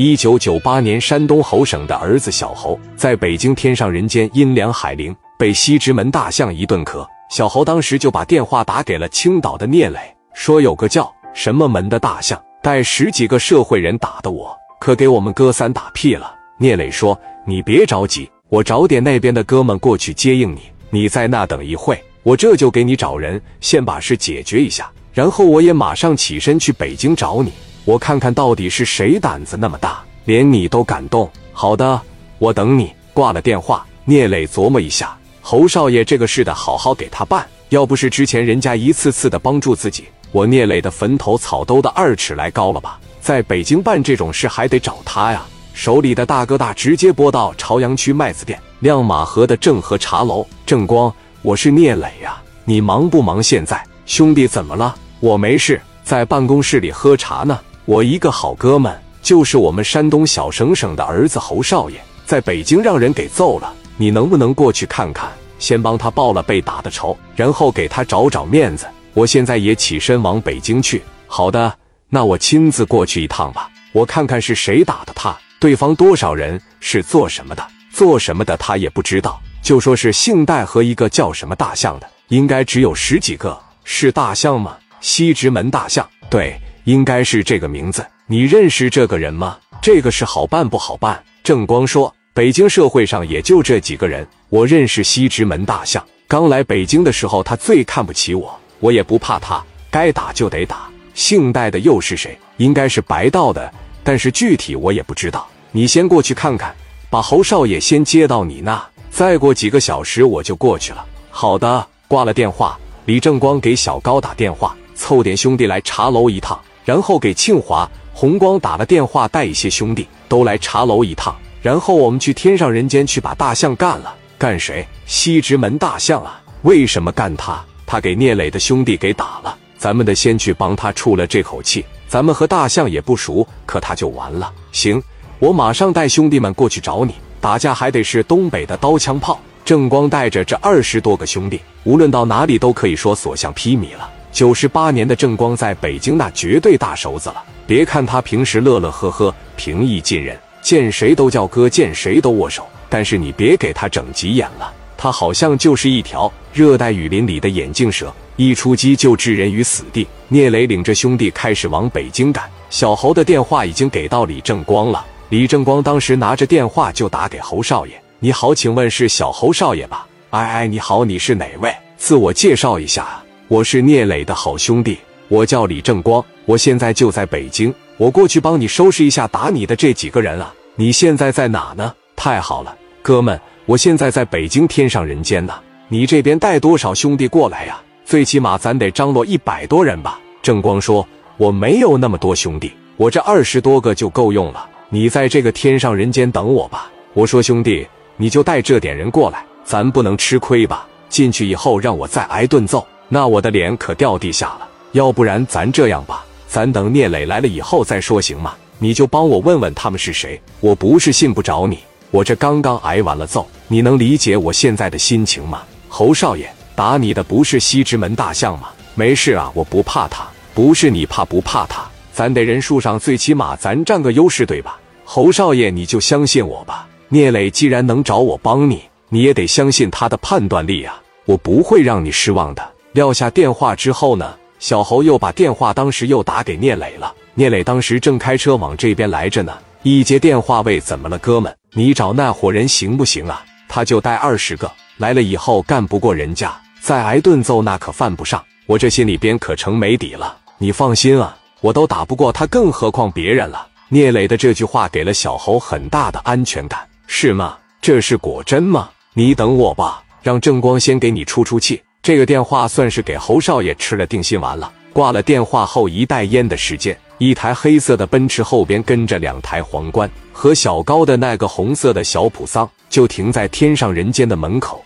一九九八年，山东侯省的儿子小侯在北京天上人间阴凉海陵被西直门大象一顿磕。小侯当时就把电话打给了青岛的聂磊，说有个叫什么门的大象带十几个社会人打的我，可给我们哥仨打屁了。聂磊说：“你别着急，我找点那边的哥们过去接应你，你在那等一会，我这就给你找人，先把事解决一下，然后我也马上起身去北京找你。”我看看到底是谁胆子那么大，连你都敢动。好的，我等你。挂了电话，聂磊琢磨一下，侯少爷这个事的好好给他办。要不是之前人家一次次的帮助自己，我聂磊的坟头草都得二尺来高了吧？在北京办这种事还得找他呀。手里的大哥大直接拨到朝阳区麦子店亮马河的正和茶楼。正光，我是聂磊呀，你忙不忙？现在兄弟怎么了？我没事，在办公室里喝茶呢。我一个好哥们，就是我们山东小省省的儿子侯少爷，在北京让人给揍了。你能不能过去看看，先帮他报了被打的仇，然后给他找找面子？我现在也起身往北京去。好的，那我亲自过去一趟吧。我看看是谁打的他，对方多少人，是做什么的，做什么的他也不知道，就说是姓戴和一个叫什么大象的，应该只有十几个。是大象吗？西直门大象？对。应该是这个名字，你认识这个人吗？这个事好办不好办？正光说：“北京社会上也就这几个人，我认识西直门大象。刚来北京的时候，他最看不起我，我也不怕他，该打就得打。姓戴的又是谁？应该是白道的，但是具体我也不知道。你先过去看看，把侯少爷先接到你那，再过几个小时我就过去了。好的，挂了电话，李正光给小高打电话，凑点兄弟来茶楼一趟。然后给庆华、红光打了电话，带一些兄弟都来茶楼一趟。然后我们去天上人间去把大象干了。干谁？西直门大象啊？为什么干他？他给聂磊的兄弟给打了。咱们得先去帮他出了这口气。咱们和大象也不熟，可他就完了。行，我马上带兄弟们过去找你。打架还得是东北的刀枪炮。正光带着这二十多个兄弟，无论到哪里都可以说所向披靡了。九十八年的正光在北京那绝对大手子了。别看他平时乐乐呵呵、平易近人，见谁都叫哥，见谁都握手。但是你别给他整急眼了，他好像就是一条热带雨林里的眼镜蛇，一出击就置人于死地。聂磊领着兄弟开始往北京赶。小侯的电话已经给到李正光了。李正光当时拿着电话就打给侯少爷：“你好，请问是小侯少爷吧？”“哎哎，你好，你是哪位？自我介绍一下。”我是聂磊的好兄弟，我叫李正光，我现在就在北京，我过去帮你收拾一下打你的这几个人啊。你现在在哪呢？太好了，哥们，我现在在北京天上人间呢。你这边带多少兄弟过来呀？最起码咱得张罗一百多人吧。正光说：“我没有那么多兄弟，我这二十多个就够用了。你在这个天上人间等我吧。”我说：“兄弟，你就带这点人过来，咱不能吃亏吧？进去以后让我再挨顿揍。”那我的脸可掉地下了，要不然咱这样吧，咱等聂磊来了以后再说，行吗？你就帮我问问他们是谁。我不是信不着你，我这刚刚挨完了揍，你能理解我现在的心情吗？侯少爷，打你的不是西直门大象吗？没事啊，我不怕他，不是你怕不怕他，咱得人数上最起码咱占个优势，对吧？侯少爷，你就相信我吧。聂磊既然能找我帮你，你也得相信他的判断力啊，我不会让你失望的。撂下电话之后呢，小侯又把电话当时又打给聂磊了。聂磊当时正开车往这边来着呢，一接电话喂，怎么了，哥们？你找那伙人行不行啊？他就带二十个来了以后干不过人家，再挨顿揍那可犯不上。我这心里边可成没底了。你放心啊，我都打不过他，更何况别人了。聂磊的这句话给了小侯很大的安全感，是吗？这是果真吗？你等我吧，让正光先给你出出气。这个电话算是给侯少爷吃了定心丸了。挂了电话后一袋烟的时间，一台黑色的奔驰后边跟着两台皇冠，和小高的那个红色的小普桑就停在天上人间的门口。